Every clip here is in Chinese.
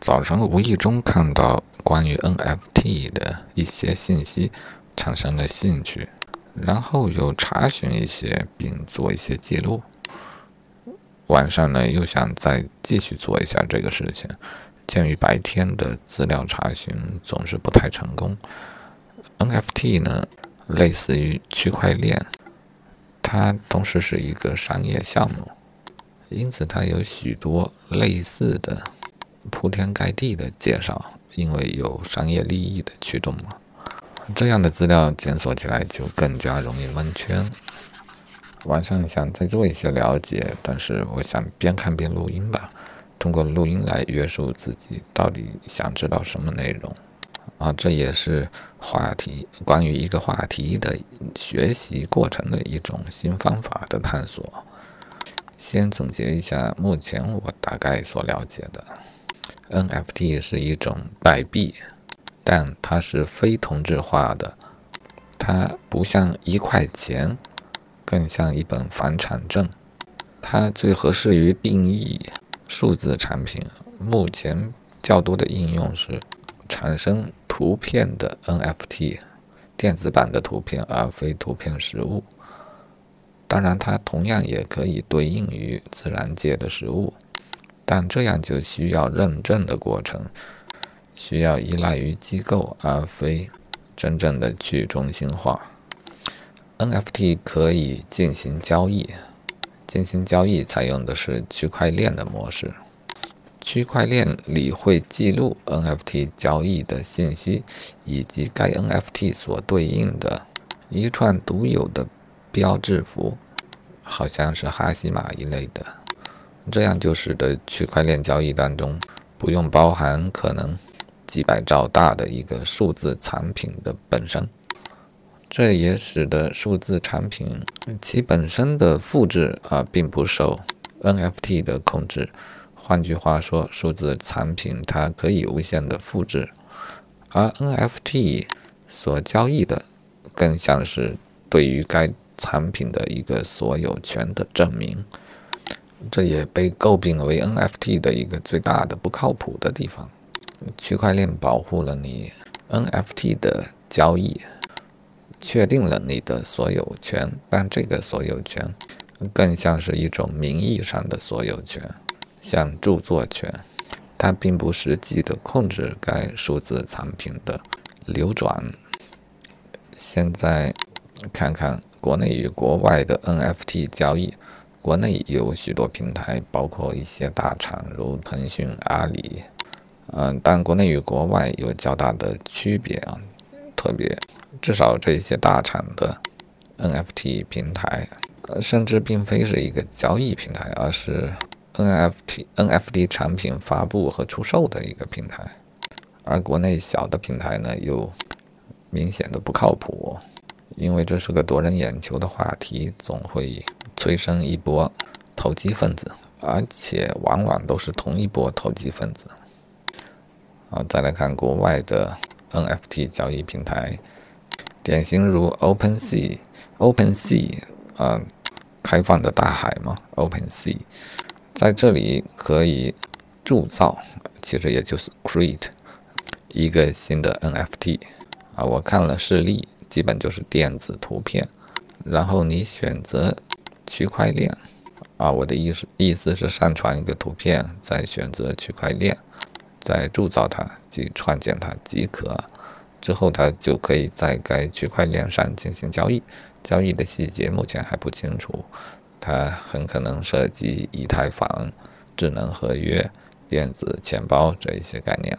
早晨无意中看到关于 NFT 的一些信息，产生了兴趣，然后又查询一些，并做一些记录。晚上呢，又想再继续做一下这个事情。鉴于白天的资料查询总是不太成功，NFT 呢，类似于区块链，它同时是一个商业项目，因此它有许多类似的铺天盖地的介绍，因为有商业利益的驱动嘛。这样的资料检索起来就更加容易蒙圈。晚上想再做一些了解，但是我想边看边录音吧。通过录音来约束自己，到底想知道什么内容啊？这也是话题关于一个话题的学习过程的一种新方法的探索。先总结一下目前我大概所了解的，NFT 是一种代币，但它是非同质化的，它不像一块钱，更像一本房产证，它最合适于定义。数字产品目前较多的应用是产生图片的 NFT，电子版的图片而非图片实物。当然，它同样也可以对应于自然界的实物，但这样就需要认证的过程，需要依赖于机构而非真正的去中心化。NFT 可以进行交易。进行交易采用的是区块链的模式，区块链里会记录 NFT 交易的信息，以及该 NFT 所对应的一串独有的标志符，好像是哈希码一类的。这样就使得区块链交易当中不用包含可能几百兆大的一个数字产品的本身。这也使得数字产品其本身的复制啊，并不受 NFT 的控制。换句话说，数字产品它可以无限的复制，而 NFT 所交易的更像是对于该产品的一个所有权的证明。这也被诟病为 NFT 的一个最大的不靠谱的地方。区块链保护了你 NFT 的交易。确定了你的所有权，但这个所有权更像是一种名义上的所有权，像著作权，它并不实际的控制该数字产品的流转。现在看看国内与国外的 NFT 交易，国内有许多平台，包括一些大厂如腾讯、阿里，嗯，但国内与国外有较大的区别啊，特别。至少这些大厂的 NFT 平台，呃，甚至并非是一个交易平台，而是 NFT NFT 产品发布和出售的一个平台。而国内小的平台呢，又明显的不靠谱，因为这是个夺人眼球的话题，总会催生一波投机分子，而且往往都是同一波投机分子。啊，再来看国外的 NFT 交易平台。典型如 OpenSea，OpenSea 啊，开放的大海嘛，OpenSea，在这里可以铸造，其实也就是 create 一个新的 NFT 啊。我看了示例，基本就是电子图片，然后你选择区块链啊，我的意思意思是上传一个图片，再选择区块链，再铸造它即创建它即可。之后，它就可以在该区块链上进行交易。交易的细节目前还不清楚，它很可能涉及以太坊、智能合约、电子钱包这一些概念。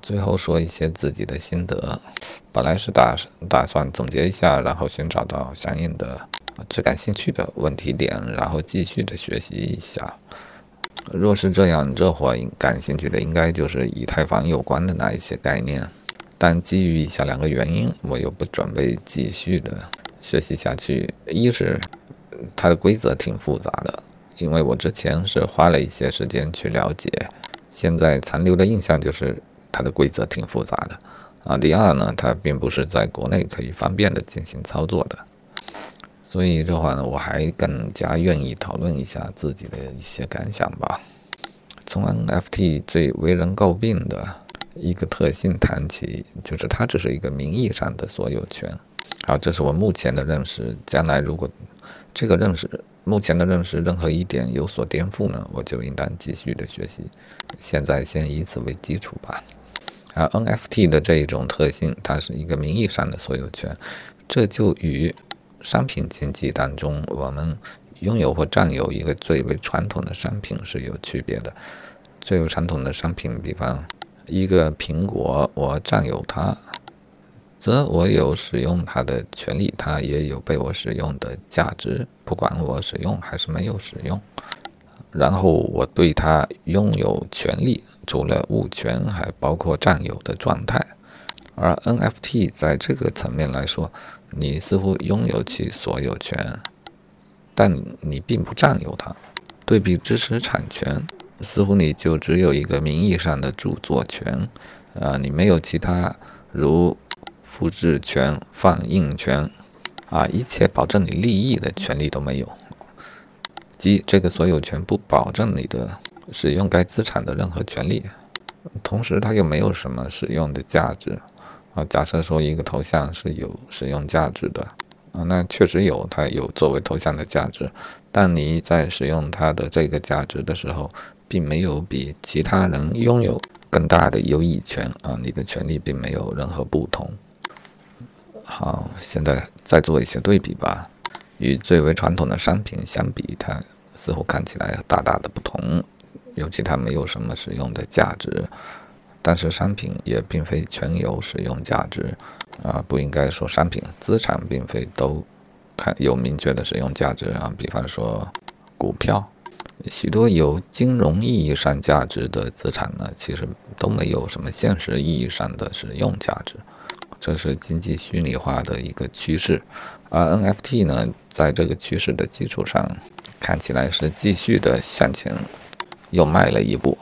最后说一些自己的心得，本来是打打算总结一下，然后寻找到相应的最感兴趣的问题点，然后继续的学习一下。若是这样，这会感兴趣的应该就是以太坊有关的那一些概念。但基于以下两个原因，我又不准备继续的学习下去。一是它的规则挺复杂的，因为我之前是花了一些时间去了解，现在残留的印象就是它的规则挺复杂的啊。第二呢，它并不是在国内可以方便的进行操作的，所以这话呢，我还更加愿意讨论一下自己的一些感想吧。从 NFT 最为人诟病的一个特性谈起，就是它只是一个名义上的所有权。好，这是我目前的认识。将来如果这个认识，目前的认识任何一点有所颠覆呢，我就应当继续的学习。现在先以此为基础吧。而 NFT 的这一种特性，它是一个名义上的所有权，这就与商品经济当中我们拥有或占有一个最为传统的商品是有区别的。最为传统的商品，比方一个苹果，我占有它。则我有使用它的权利，它也有被我使用的价值，不管我使用还是没有使用。然后我对它拥有权利，除了物权，还包括占有的状态。而 NFT 在这个层面来说，你似乎拥有其所有权，但你并不占有它。对比知识产权，似乎你就只有一个名义上的著作权，啊，你没有其他如。复制权、放映权，啊，一切保证你利益的权利都没有，即这个所有权不保证你的使用该资产的任何权利，同时它又没有什么使用的价值，啊，假设说一个头像是有使用价值的，啊，那确实有，它有作为头像的价值，但你在使用它的这个价值的时候，并没有比其他人拥有更大的优异权，啊，你的权利并没有任何不同。好，现在再做一些对比吧。与最为传统的商品相比，它似乎看起来大大的不同。尤其它没有什么使用的价值，但是商品也并非全有使用价值啊。不应该说商品资产并非都看有明确的使用价值啊。比方说股票，许多有金融意义上价值的资产呢，其实都没有什么现实意义上的使用价值。这是经济虚拟化的一个趋势，而 NFT 呢，在这个趋势的基础上，看起来是继续的向前又迈了一步，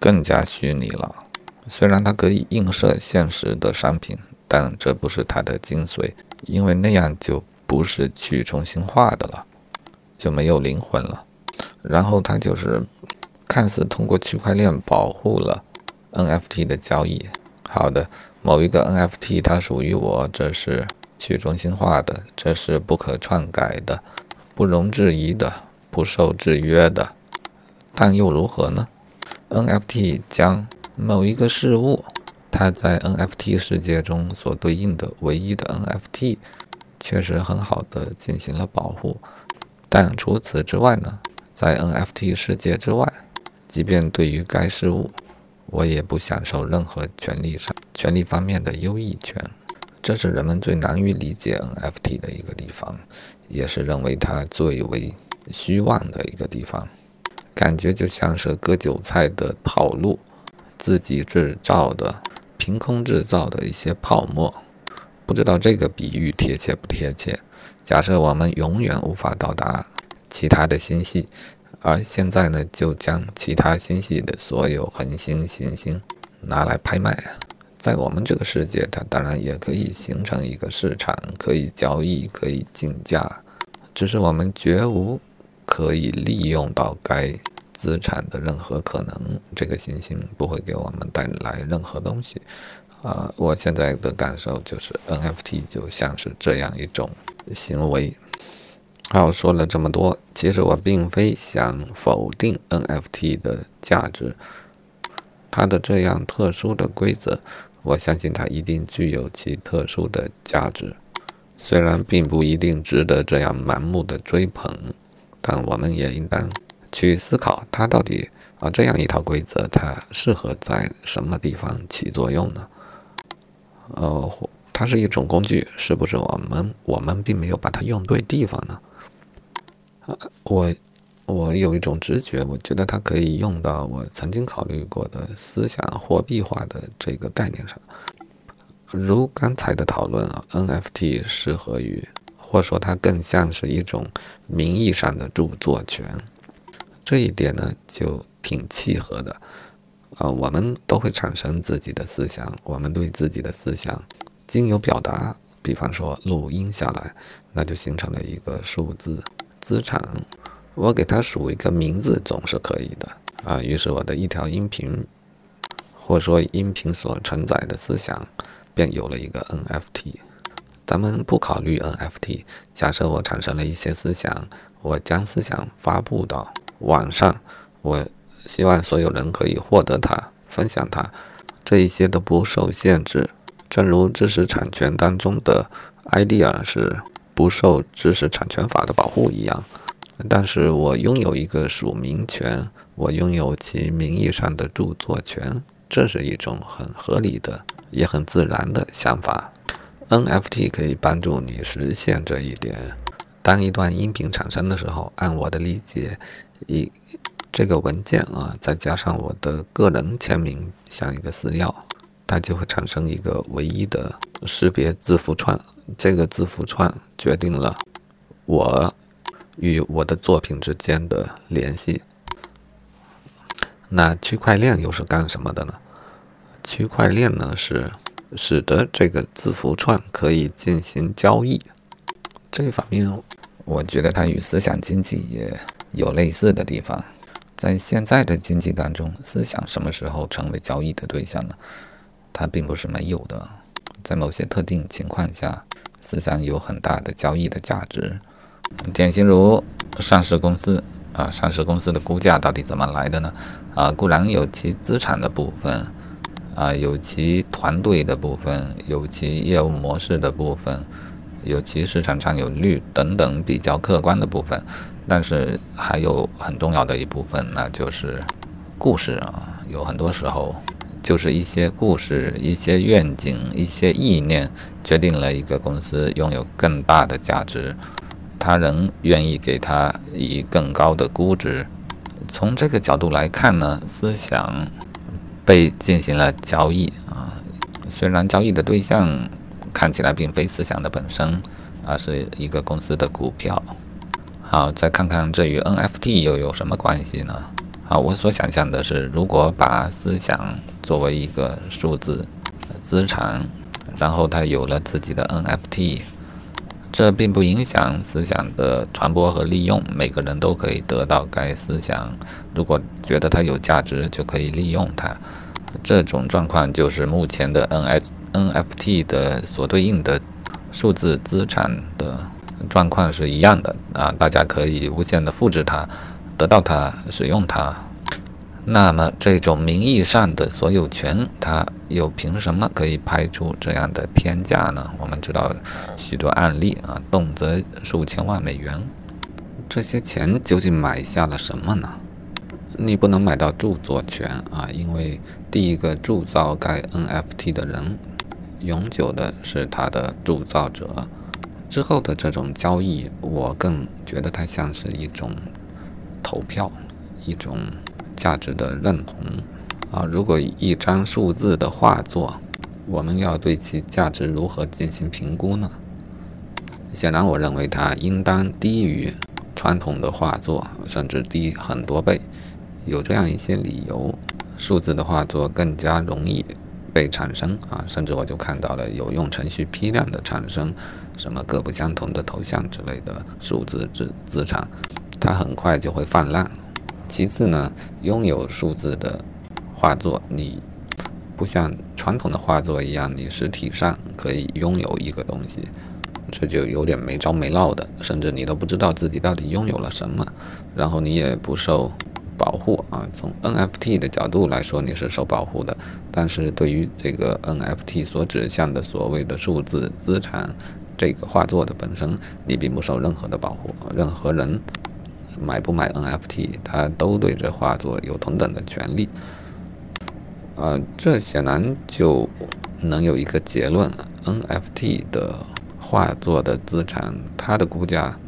更加虚拟了。虽然它可以映射现实的商品，但这不是它的精髓，因为那样就不是去中心化的了，就没有灵魂了。然后它就是看似通过区块链保护了 NFT 的交易。好的。某一个 NFT 它属于我，这是去中心化的，这是不可篡改的，不容置疑的，不受制约的。但又如何呢？NFT 将某一个事物，它在 NFT 世界中所对应的唯一的 NFT，确实很好的进行了保护。但除此之外呢，在 NFT 世界之外，即便对于该事物，我也不享受任何权利上、权利方面的优异权，这是人们最难于理解 NFT 的一个地方，也是认为它最为虚妄的一个地方。感觉就像是割韭菜的套路，自己制造的、凭空制造的一些泡沫。不知道这个比喻贴切不贴切？假设我们永远无法到达其他的星系。而现在呢，就将其他星系的所有恒星、行星拿来拍卖。在我们这个世界，它当然也可以形成一个市场，可以交易，可以竞价。只是我们绝无可以利用到该资产的任何可能。这个行星不会给我们带来任何东西。啊，我现在的感受就是 NFT 就像是这样一种行为。好，说了这么多，其实我并非想否定 NFT 的价值。它的这样特殊的规则，我相信它一定具有其特殊的价值。虽然并不一定值得这样盲目的追捧，但我们也应当去思考，它到底啊这样一套规则，它适合在什么地方起作用呢？呃，它是一种工具，是不是我们我们并没有把它用对地方呢？我我有一种直觉，我觉得它可以用到我曾经考虑过的思想货币化的这个概念上。如刚才的讨论啊，NFT 适合于，或者说它更像是一种名义上的著作权，这一点呢就挺契合的。啊，我们都会产生自己的思想，我们对自己的思想经由表达，比方说录音下来，那就形成了一个数字。资产，我给它署一个名字总是可以的。啊，于是我的一条音频，或说音频所承载的思想，便有了一个 NFT。咱们不考虑 NFT，假设我产生了一些思想，我将思想发布到网上，我希望所有人可以获得它，分享它，这一些都不受限制。正如知识产权当中的 idea 是不受知识产权法的保护一样，但是我拥有一个署名权，我拥有其名义上的著作权，这是一种很合理的，也很自然的想法。NFT 可以帮助你实现这一点。当一段音频产生的时候，按我的理解，以这个文件啊，再加上我的个人签名，像一个私钥，它就会产生一个唯一的识别字符串。这个字符串决定了我与我的作品之间的联系。那区块链又是干什么的呢？区块链呢是。使得这个字符串可以进行交易，这一方面，我觉得它与思想经济也有类似的地方。在现在的经济当中，思想什么时候成为交易的对象呢？它并不是没有的，在某些特定情况下，思想有很大的交易的价值。典型如上市公司啊，上市公司的估价到底怎么来的呢？啊，固然有其资产的部分。啊，有其团队的部分，有其业务模式的部分，有其市场占有率等等比较客观的部分，但是还有很重要的一部分，那就是故事啊。有很多时候，就是一些故事、一些愿景、一些意念，决定了一个公司拥有更大的价值，他人愿意给他以更高的估值。从这个角度来看呢，思想。被进行了交易啊，虽然交易的对象看起来并非思想的本身，而是一个公司的股票。好，再看看这与 NFT 又有什么关系呢？啊，我所想象的是，如果把思想作为一个数字资产，然后它有了自己的 NFT，这并不影响思想的传播和利用，每个人都可以得到该思想。如果觉得它有价值，就可以利用它。这种状况就是目前的 N S N F T 的所对应的数字资产的状况是一样的啊！大家可以无限的复制它，得到它，使用它。那么这种名义上的所有权，它又凭什么可以拍出这样的天价呢？我们知道许多案例啊，动辄数千万美元。这些钱究竟买下了什么呢？你不能买到著作权啊，因为第一个铸造该 NFT 的人，永久的是它的铸造者。之后的这种交易，我更觉得它像是一种投票，一种价值的认同啊。如果一张数字的画作，我们要对其价值如何进行评估呢？显然，我认为它应当低于传统的画作，甚至低很多倍。有这样一些理由，数字的画作更加容易被产生啊，甚至我就看到了有用程序批量的产生什么各不相同的头像之类的数字资资产，它很快就会泛滥。其次呢，拥有数字的画作，你不像传统的画作一样，你实体上可以拥有一个东西，这就有点没着没落的，甚至你都不知道自己到底拥有了什么，然后你也不受。保护啊，从 NFT 的角度来说，你是受保护的。但是对于这个 NFT 所指向的所谓的数字资产，这个画作的本身，你并不受任何的保护。任何人买不买 NFT，他都对这画作有同等的权利。啊，这显然就能有一个结论：NFT 的画作的资产，它的估价，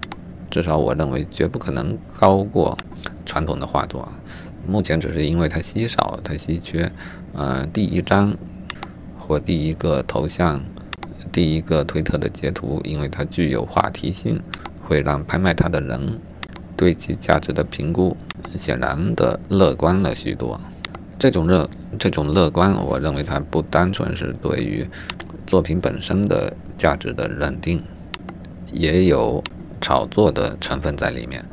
至少我认为绝不可能高过。传统的画作，目前只是因为它稀少、它稀缺。呃，第一张或第一个头像、第一个推特的截图，因为它具有话题性，会让拍卖它的人对其价值的评估显然的乐观了许多。这种乐、这种乐观，我认为它不单纯是对于作品本身的价值的认定，也有炒作的成分在里面。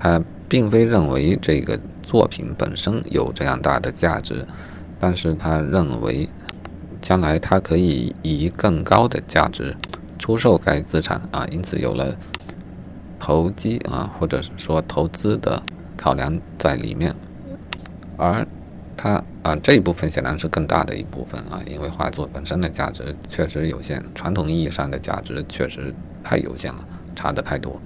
他并非认为这个作品本身有这样大的价值，但是他认为将来他可以以更高的价值出售该资产啊，因此有了投机啊，或者说投资的考量在里面，而他啊这一部分显然是更大的一部分啊，因为画作本身的价值确实有限，传统意义上的价值确实太有限了，差的太多。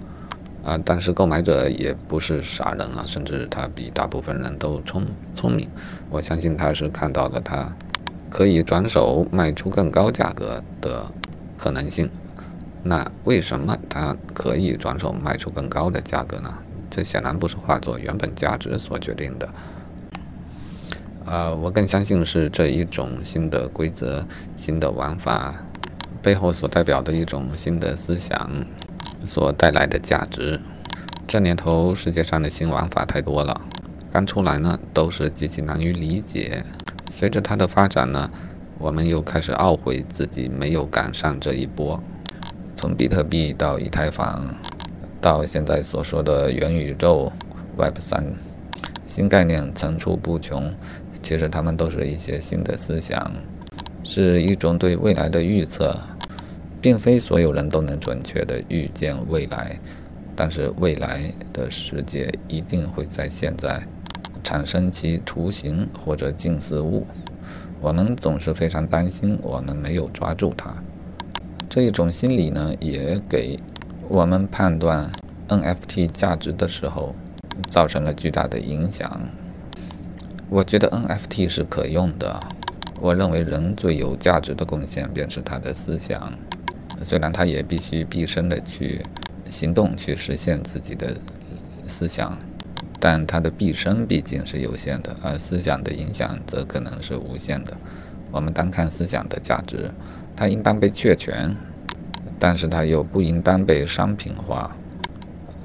啊，但是购买者也不是傻人啊，甚至他比大部分人都聪聪明。我相信他是看到了他可以转手卖出更高价格的可能性。那为什么他可以转手卖出更高的价格呢？这显然不是画作原本价值所决定的。呃，我更相信是这一种新的规则、新的玩法背后所代表的一种新的思想。所带来的价值。这年头，世界上的新玩法太多了，刚出来呢都是极其难于理解。随着它的发展呢，我们又开始懊悔自己没有赶上这一波。从比特币到以太坊，到现在所说的元宇宙 Web 三，新概念层出不穷。其实它们都是一些新的思想，是一种对未来的预测。并非所有人都能准确地预见未来，但是未来的世界一定会在现在产生其雏形或者近似物。我们总是非常担心我们没有抓住它。这一种心理呢，也给我们判断 NFT 价值的时候造成了巨大的影响。我觉得 NFT 是可用的。我认为人最有价值的贡献便是他的思想。虽然他也必须毕生的去行动去实现自己的思想，但他的毕生毕竟是有限的，而思想的影响则可能是无限的。我们单看思想的价值，它应当被确权，但是它又不应当被商品化。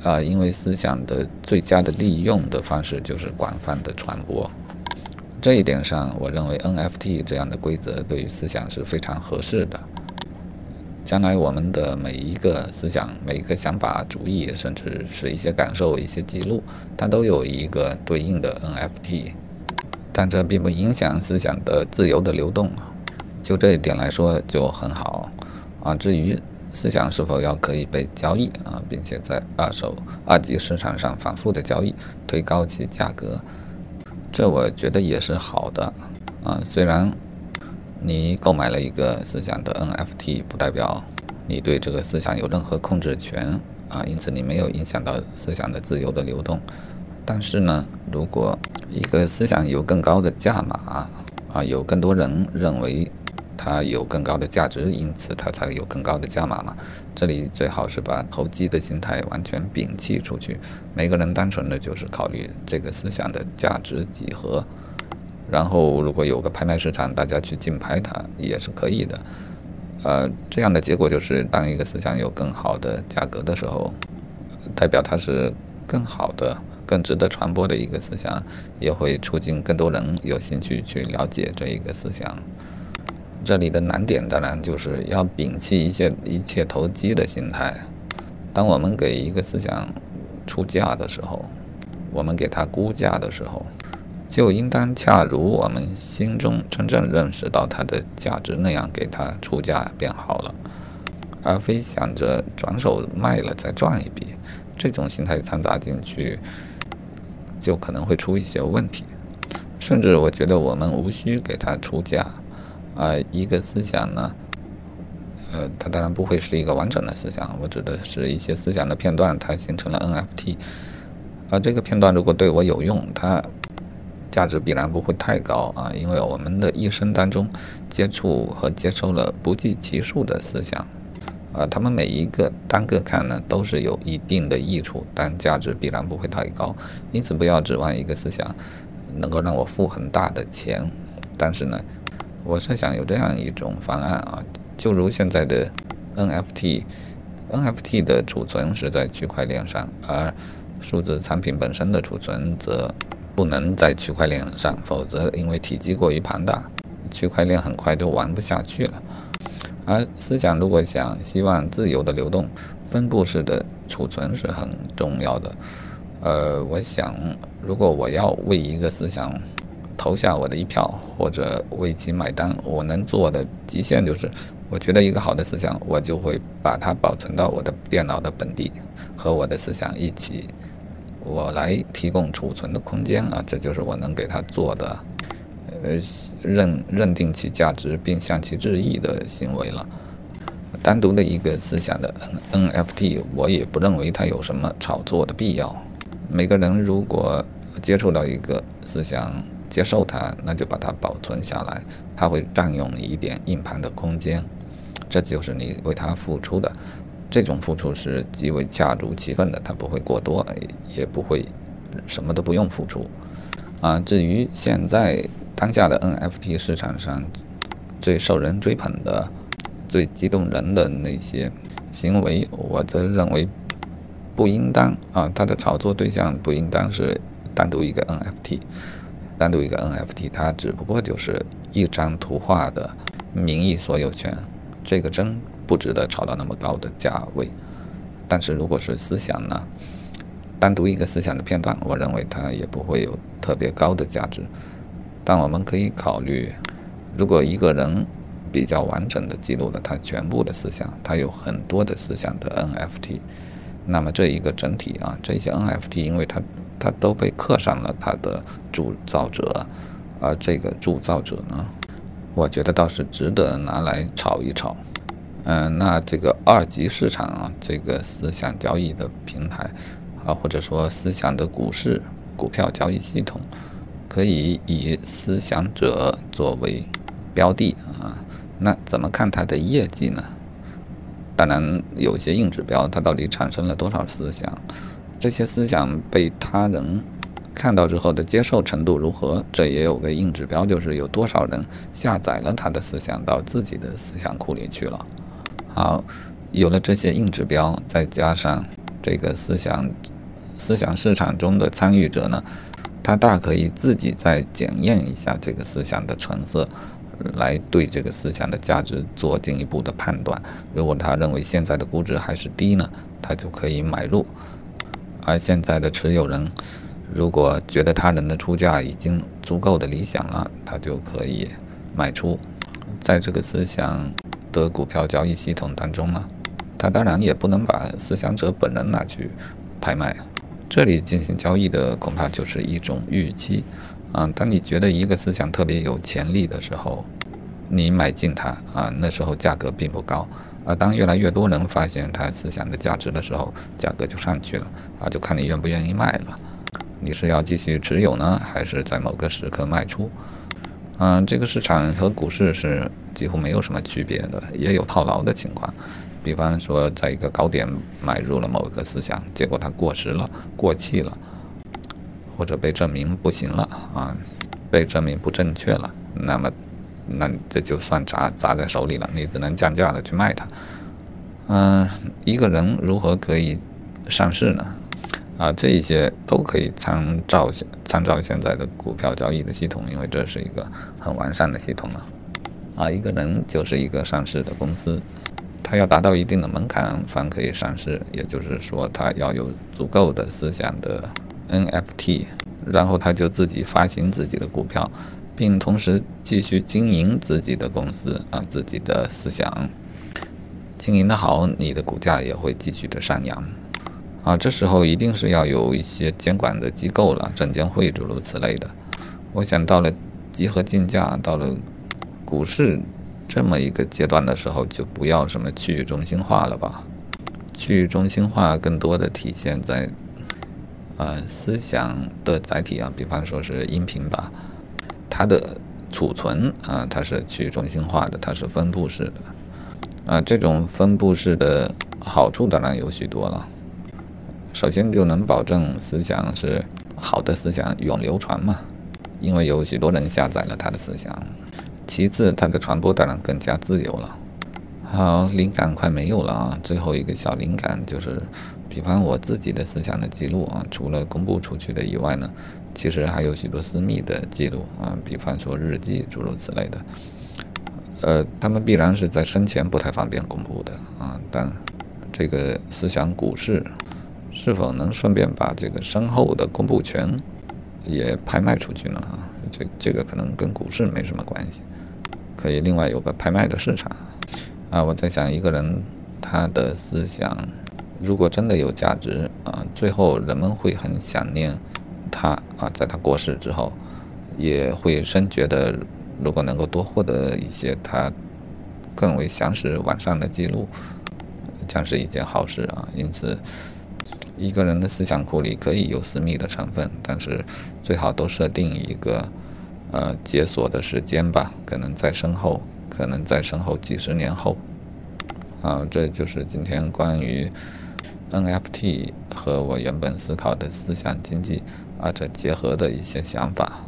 啊，因为思想的最佳的利用的方式就是广泛的传播。这一点上，我认为 NFT 这样的规则对于思想是非常合适的。将来我们的每一个思想、每一个想法、主意，甚至是一些感受、一些记录，它都有一个对应的 NFT，但这并不影响思想的自由的流动。就这一点来说就很好啊。至于思想是否要可以被交易啊，并且在二手二级市场上反复的交易，推高其价格，这我觉得也是好的啊。虽然。你购买了一个思想的 NFT，不代表你对这个思想有任何控制权啊，因此你没有影响到思想的自由的流动。但是呢，如果一个思想有更高的价码啊，有更多人认为它有更高的价值，因此它才有更高的价码嘛。这里最好是把投机的心态完全摒弃出去，每个人单纯的就是考虑这个思想的价值几何。然后，如果有个拍卖市场，大家去竞拍它也是可以的。呃，这样的结果就是，当一个思想有更好的价格的时候，代表它是更好的、更值得传播的一个思想，也会促进更多人有兴趣去了解这一个思想。这里的难点当然就是要摒弃一些一切投机的心态。当我们给一个思想出价的时候，我们给它估价的时候。就应当恰如我们心中真正认识到它的价值那样给它出价便好了，而非想着转手卖了再赚一笔。这种心态掺杂进去，就可能会出一些问题。甚至我觉得我们无需给它出价。啊，一个思想呢，呃，它当然不会是一个完整的思想，我指的是一些思想的片段，它形成了 NFT。而这个片段如果对我有用，它。价值必然不会太高啊，因为我们的一生当中接触和接收了不计其数的思想，啊，他们每一个单个看呢都是有一定的益处，但价值必然不会太高。因此，不要指望一个思想能够让我付很大的钱。但是呢，我设想有这样一种方案啊，就如现在的 NFT，NFT 的储存是在区块链上，而数字产品本身的储存则。不能在区块链上，否则因为体积过于庞大，区块链很快就玩不下去了。而思想如果想希望自由的流动，分布式的储存是很重要的。呃，我想，如果我要为一个思想投下我的一票，或者为其买单，我能做的极限就是，我觉得一个好的思想，我就会把它保存到我的电脑的本地，和我的思想一起，我来提供储存的空间啊，这就是我能给他做的，呃，认认定其价值并向其致意的行为了。单独的一个思想的 N NFT，我也不认为它有什么炒作的必要。每个人如果接触到一个思想，接受它，那就把它保存下来。它会占用你一点硬盘的空间，这就是你为它付出的。这种付出是极为恰如其分的，它不会过多，也不会什么都不用付出。啊，至于现在当下的 NFT 市场上最受人追捧的、最激动人的那些行为，我则认为。不应当啊，它的炒作对象不应当是单独一个 NFT，单独一个 NFT，它只不过就是一张图画的名义所有权，这个真不值得炒到那么高的价位。但是如果是思想呢，单独一个思想的片段，我认为它也不会有特别高的价值。但我们可以考虑，如果一个人比较完整的记录了他全部的思想，他有很多的思想的 NFT。那么这一个整体啊，这些 NFT，因为它它都被刻上了它的铸造者，而这个铸造者呢，我觉得倒是值得拿来炒一炒。嗯，那这个二级市场啊，这个思想交易的平台啊，或者说思想的股市股票交易系统，可以以思想者作为标的啊，那怎么看它的业绩呢？当然，有一些硬指标，它到底产生了多少思想？这些思想被他人看到之后的接受程度如何？这也有个硬指标，就是有多少人下载了他的思想到自己的思想库里去了。好，有了这些硬指标，再加上这个思想思想市场中的参与者呢，他大可以自己再检验一下这个思想的成色。来对这个思想的价值做进一步的判断。如果他认为现在的估值还是低呢，他就可以买入；而现在的持有人如果觉得他人的出价已经足够的理想了，他就可以卖出。在这个思想的股票交易系统当中呢，他当然也不能把思想者本人拿去拍卖。这里进行交易的恐怕就是一种预期。啊，当你觉得一个思想特别有潜力的时候，你买进它啊，那时候价格并不高。啊当越来越多人发现它思想的价值的时候，价格就上去了啊，就看你愿不愿意卖了。你是要继续持有呢，还是在某个时刻卖出？嗯，这个市场和股市是几乎没有什么区别的，也有套牢的情况。比方说，在一个高点买入了某个思想，结果它过时了、过气了。或者被证明不行了啊，被证明不正确了，那么，那这就算砸砸在手里了，你只能降价了去卖它。嗯，一个人如何可以上市呢？啊，这一些都可以参照参照现在的股票交易的系统，因为这是一个很完善的系统了。啊，一个人就是一个上市的公司，他要达到一定的门槛方可以上市，也就是说，他要有足够的思想的。NFT，然后他就自己发行自己的股票，并同时继续经营自己的公司啊，自己的思想经营的好，你的股价也会继续的上扬啊。这时候一定是要有一些监管的机构了，证监会诸如此类的。我想到了集合竞价，到了股市这么一个阶段的时候，就不要什么去中心化了吧？去中心化更多的体现在。呃，思想的载体啊，比方说是音频吧，它的储存啊，它是去中心化的，它是分布式的。啊，这种分布式的好处当然有许多了。首先就能保证思想是好的思想永流传嘛，因为有许多人下载了他的思想。其次，它的传播当然更加自由了。好，灵感快没有了啊，最后一个小灵感就是。比方我自己的思想的记录啊，除了公布出去的以外呢，其实还有许多私密的记录啊，比方说日记诸如此类的。呃，他们必然是在生前不太方便公布的啊，但这个思想股市是否能顺便把这个身后的公布权也拍卖出去呢？啊，这这个可能跟股市没什么关系，可以另外有个拍卖的市场。啊，我在想，一个人他的思想如果真的有价值啊，最后人们会很想念他啊，在他过世之后，也会深觉得，如果能够多获得一些他更为详实完善的记录，将是一件好事啊。因此。一个人的思想库里可以有私密的成分，但是最好都设定一个呃解锁的时间吧，可能在身后，可能在身后几十年后。啊，这就是今天关于 NFT 和我原本思考的思想经济二者结合的一些想法。